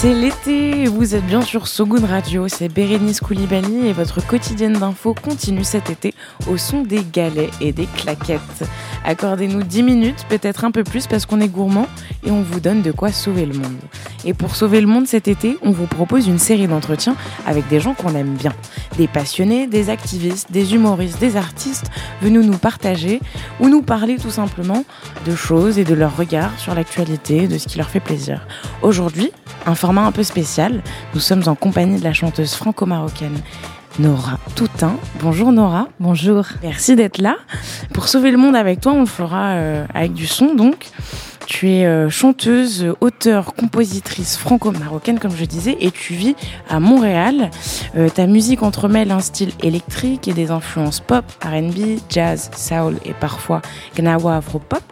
C'est l'été vous êtes bien sur So Good Radio, c'est Bérénice Koulibaly et votre quotidienne d'info continue cet été au son des galets et des claquettes. Accordez-nous 10 minutes, peut-être un peu plus parce qu'on est gourmand et on vous donne de quoi sauver le monde. Et pour sauver le monde cet été, on vous propose une série d'entretiens avec des gens qu'on aime bien. Des passionnés, des activistes, des humoristes, des artistes venus nous partager ou nous parler tout simplement de choses et de leur regard sur l'actualité, de ce qui leur fait plaisir. Aujourd'hui, un format un peu spécial. Nous sommes en compagnie de la chanteuse franco-marocaine Nora Toutain. Bonjour Nora. Bonjour. Merci d'être là. Pour sauver le monde avec toi, on le fera euh, avec du son donc. Tu es euh, chanteuse, auteure, compositrice franco-marocaine, comme je disais, et tu vis à Montréal. Euh, ta musique entremêle un style électrique et des influences pop, R&B, jazz, soul et parfois gnawa afro-pop.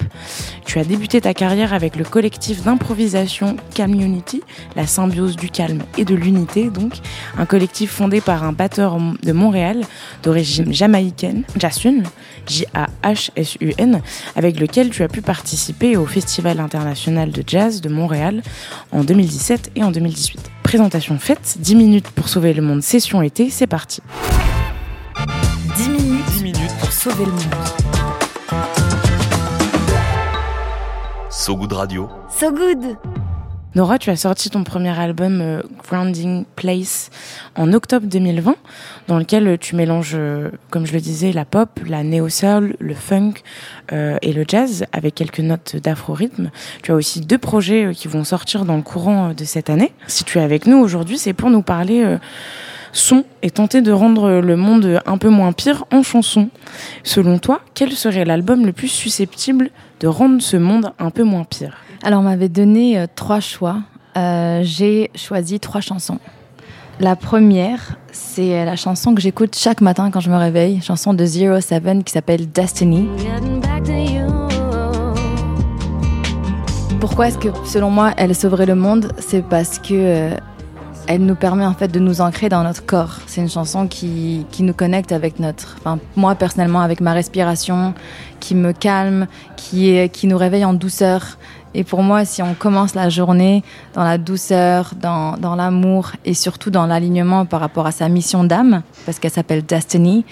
Tu as débuté ta carrière avec le collectif d'improvisation Community, la symbiose du calme et de l'unité, donc un collectif fondé par un batteur de Montréal d'origine jamaïcaine, Jasun, J-A-H-S-U-N, avec lequel tu as pu participer au Festival international de jazz de Montréal en 2017 et en 2018. Présentation faite, 10 minutes pour sauver le monde, session été, c'est parti. 10 minutes, 10 minutes pour sauver le monde. So Good Radio. So Good Nora, tu as sorti ton premier album euh, Grounding Place en octobre 2020, dans lequel tu mélanges, euh, comme je le disais, la pop, la néo-soul, le funk euh, et le jazz, avec quelques notes d'afro-rythme. Tu as aussi deux projets qui vont sortir dans le courant de cette année. Si tu es avec nous aujourd'hui, c'est pour nous parler son et tenter de rendre le monde un peu moins pire en chanson. Selon toi, quel serait l'album le plus susceptible de rendre ce monde un peu moins pire? Alors, on m'avait donné euh, trois choix. Euh, J'ai choisi trois chansons. La première, c'est la chanson que j'écoute chaque matin quand je me réveille, chanson de Zero Seven qui s'appelle Destiny. Pourquoi est-ce que, selon moi, elle sauverait le monde? C'est parce que euh, elle nous permet en fait de nous ancrer dans notre corps. C'est une chanson qui, qui nous connecte avec notre, enfin moi personnellement avec ma respiration, qui me calme, qui, qui nous réveille en douceur. Et pour moi, si on commence la journée dans la douceur, dans, dans l'amour et surtout dans l'alignement par rapport à sa mission d'âme, parce qu'elle s'appelle Destiny,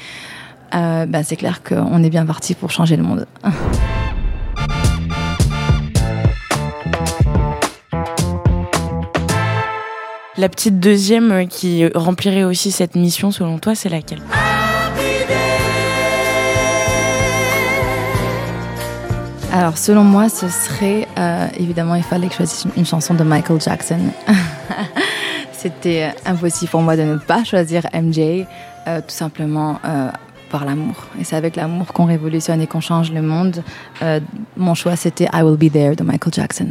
euh, ben c'est clair qu'on est bien parti pour changer le monde. La petite deuxième qui remplirait aussi cette mission, selon toi, c'est laquelle? Alors, selon moi, ce serait euh, évidemment, il fallait que je choisisse une chanson de Michael Jackson. C'était euh, impossible pour moi de ne pas choisir MJ, tout simplement par l'amour. Et c'est avec l'amour qu'on révolutionne et qu'on change le monde. mon choix, c'était I Will Be There de Michael Jackson.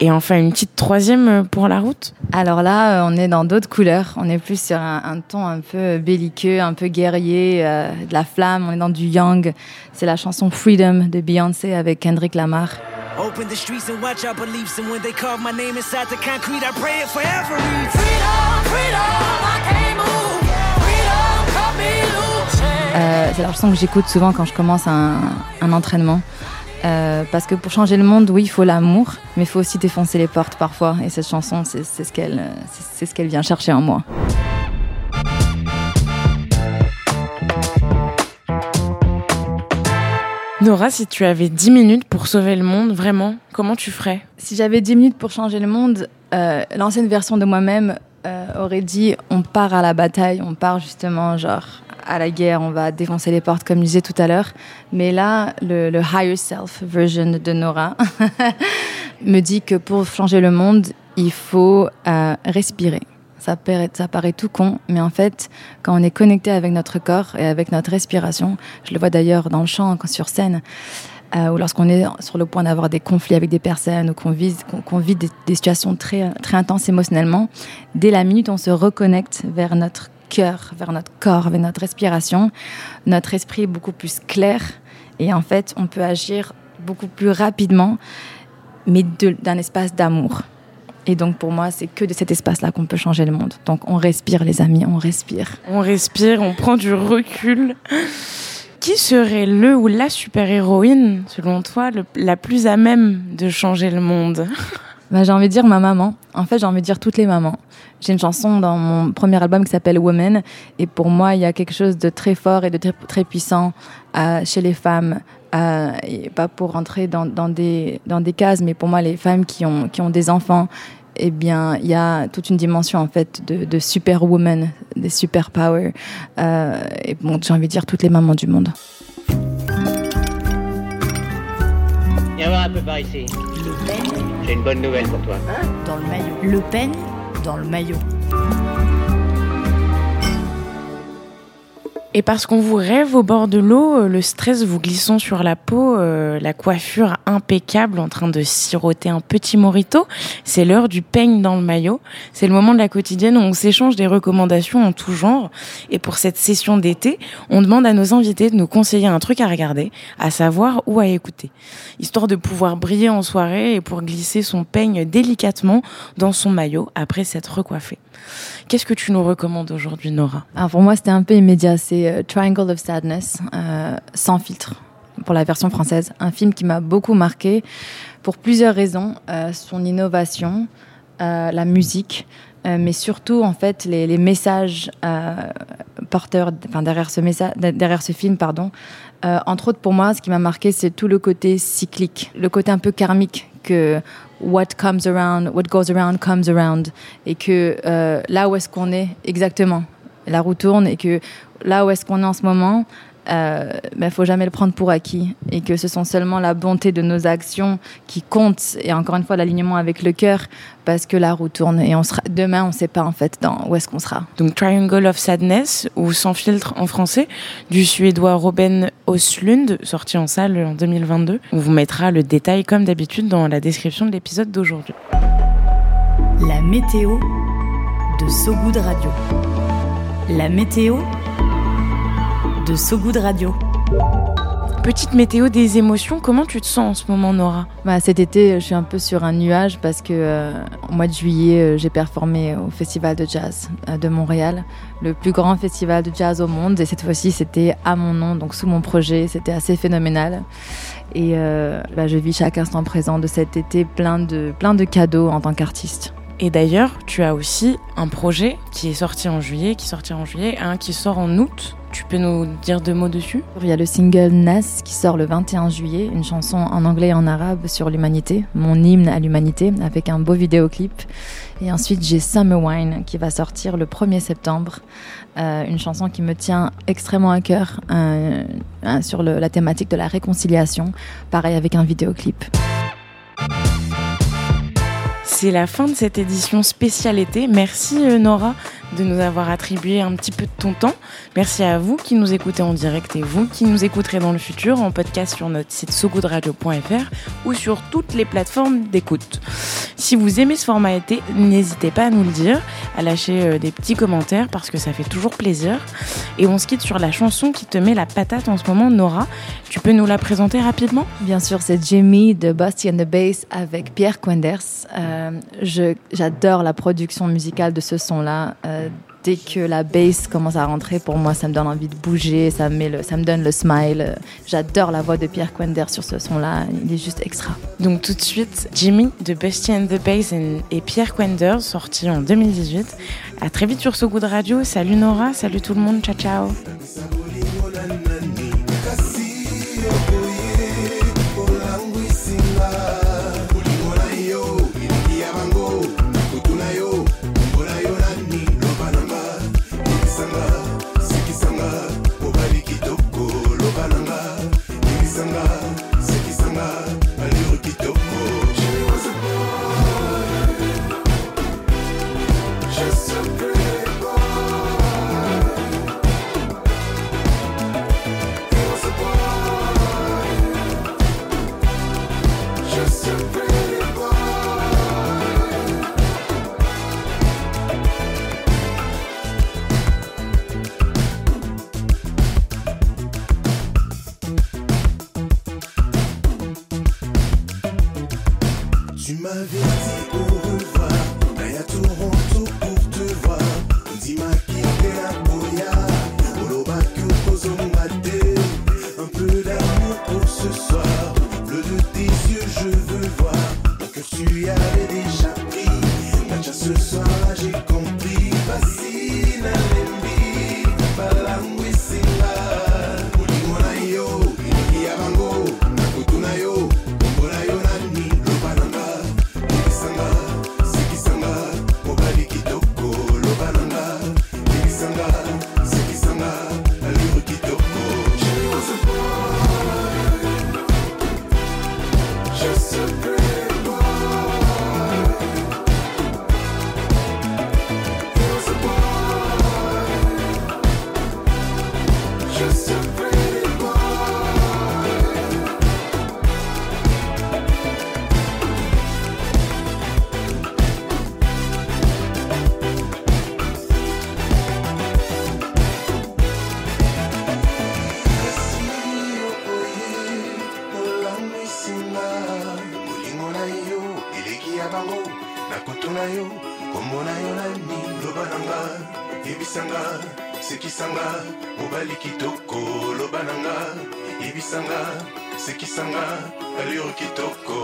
Et enfin, une petite troisième euh, pour la route Alors là, euh, on est dans d'autres couleurs. On est plus sur un, ton un peu belliqueux, un peu guerrier, euh, de la flamme. On est dans du young. C'est la chanson Freedom de Beyoncé avec Kendrick Lamar. Open the streets and watch our beliefs. And when they carve my name inside the concrete, I pray it forever. Freedom, freedom, I can't move. Freedom, cut me loose. c'est la chanson que j'écoute souvent quand je commence un, un entraînement. Euh, parce que pour changer le monde, oui, il faut l'amour, mais il faut aussi défoncer les portes parfois. Et cette chanson, c'est ce qu'elle c'est ce qu'elle vient chercher en moi. Nora, si tu avais 10 minutes pour sauver le monde, vraiment, comment tu ferais? Si j'avais 10 minutes pour changer le monde, euh, l'ancienne version de moi-même euh, aurait dit on part à la bataille, on part justement genre à la guerre, on va défoncer les portes, comme je disais tout à l'heure. Mais là, le, higher self version de Nora me dit que pour changer le monde, il faut euh, respirer. Ça paraît, ça paraît tout con, mais en fait, quand on est connecté avec notre corps et avec notre respiration, je le vois d'ailleurs dans le chant, sur scène, euh, ou lorsqu'on est sur le point d'avoir des conflits avec des personnes ou qu'on vit, des, situations très, très intenses émotionnellement, dès la minute on se reconnecte vers notre cœur, vers notre corps, vers notre respiration, notre esprit est beaucoup plus clair et en fait, on peut agir beaucoup plus rapidement, mais d'un espace d'amour. Et donc pour moi, c'est que de cet espace-là qu'on peut changer le monde. Donc on respire, les amis, on respire. On respire, on prend du recul. Qui serait le ou la super-héroïne, selon toi, la plus à même de changer le monde? Bah, J'ai envie de dire ma maman. En fait, j'ai envie de dire toutes les mamans. J'ai une chanson dans mon premier album qui s'appelle Woman. Et pour moi, il y a quelque chose de très fort et de très, puissant euh, chez les femmes. Euh, et pas pour rentrer dans, dans, des, dans des cases, mais pour moi, les femmes qui ont, qui ont des enfants, eh bien, il y a toute une dimension en fait de, de superwoman, des super power. Euh, et bon, j'ai envie de dire toutes les mamans du monde. Viens voir un peu par ici. J'ai une bonne nouvelle pour toi. Hein? Dans le maillot. Le Pen dans le maillot. Et parce qu'on vous rêve au bord de l'eau, euh, le stress vous glissant sur la peau, euh, la coiffure impeccable en train de siroter un petit morito, c'est l'heure du peigne dans le maillot. C'est le moment de la quotidienne où on s'échange des recommandations en tout genre. Et pour cette session d'été, on demande à nos invités de nous conseiller un truc à regarder, à savoir ou à écouter. Histoire de pouvoir briller en soirée et pour glisser son peigne délicatement dans son maillot après s'être recoiffé. Qu'est-ce que tu nous recommandes aujourd'hui, Nora? Alors Pour moi, c'était un peu immédiat. C'est euh, Triangle of Sadness, euh, sans filtre, pour la version française. Un film qui m'a beaucoup marqué pour plusieurs raisons. Euh, son innovation, la musique, mais surtout, en fait, les, messages porteurs derrière, ce message, derrière ce film. pardon. entre autres, pour moi, ce qui m'a marqué, c'est tout le côté cyclique, le côté un peu karmique que what comes around, what goes around comes around, et que là où est-ce qu'on est exactement, la roue tourne, et que là où est-ce qu'on est en ce moment, il euh, ne ben, faut jamais le prendre pour acquis et que ce sont seulement la bonté de nos actions qui comptent et encore une fois l'alignement avec le cœur parce que la roue tourne et on sera demain on ne sait pas en fait dans où est-ce qu'on sera. Donc Triangle of Sadness ou Sans filtre en français du suédois Robin Oslund sorti en salle en 2022. On vous mettra le détail comme d'habitude dans la description de l'épisode d'aujourd'hui. La météo de Sogoud Radio. La météo de So Good Radio. Petite météo des émotions, comment tu te sens en ce moment, Nora? Bah, Cet été, je suis un peu sur un nuage parce que euh, au mois de juillet, euh, j'ai performé au Festival de Jazz euh, de Montréal, le plus grand festival de jazz au monde. Et cette fois-ci, c'était à mon nom, donc sous mon projet. C'était assez phénoménal. Et bah, je vis chaque instant présent de cet été plein de, plein de cadeaux en tant qu'artiste. Et d'ailleurs, tu as aussi un projet qui est sorti en juillet, qui sortira en juillet, un qui sort en août. Tu peux nous dire deux mots dessus? Il y a le single Nas qui sort le 21 juillet, une chanson en anglais et en arabe sur l'humanité, mon hymne à l'humanité, avec un beau vidéoclip. Et ensuite, j'ai Summer Wine qui va sortir le 1er septembre, euh, une chanson qui me tient extrêmement à cœur euh, euh, sur la thématique de la réconciliation, pareil avec un vidéoclip. C'est la fin de cette édition spéciale été. Merci Nora de nous avoir attribué un petit peu de ton temps. Merci à vous qui nous écoutez en direct et vous qui nous écouterez dans le futur en podcast sur notre site sogoodradio.fr ou sur toutes les plateformes d'écoute. Si vous aimez ce format été, n'hésitez pas à nous le dire, à lâcher euh, des petits commentaires parce que ça fait toujours plaisir. Et on se quitte sur la chanson qui te met la patate en ce moment, Nora. Tu peux nous la présenter rapidement? Bien sûr, c'est Jamie de Busty and the Bass avec Pierre Quenders. Euh, J'adore la production musicale de ce son-là. Euh, dès que la bass commence à rentrer, pour moi, ça me donne envie de bouger, ça me, ça me donne le smile. J'adore la voix de Pierre Quender sur ce son-là, il est juste extra. Donc tout de suite, Jimmy de Busty and the Bass et Pierre Quender, sorti en 2018. À très vite sur So Good Radio. Salut Nora, salut tout le monde, ciao ciao. ebisanga sekisanga mobali kitoko loba na nga ebisanga sekisanga alure kitoko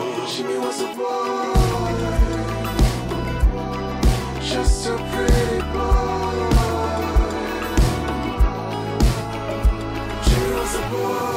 Just a pretty boy. She a boy.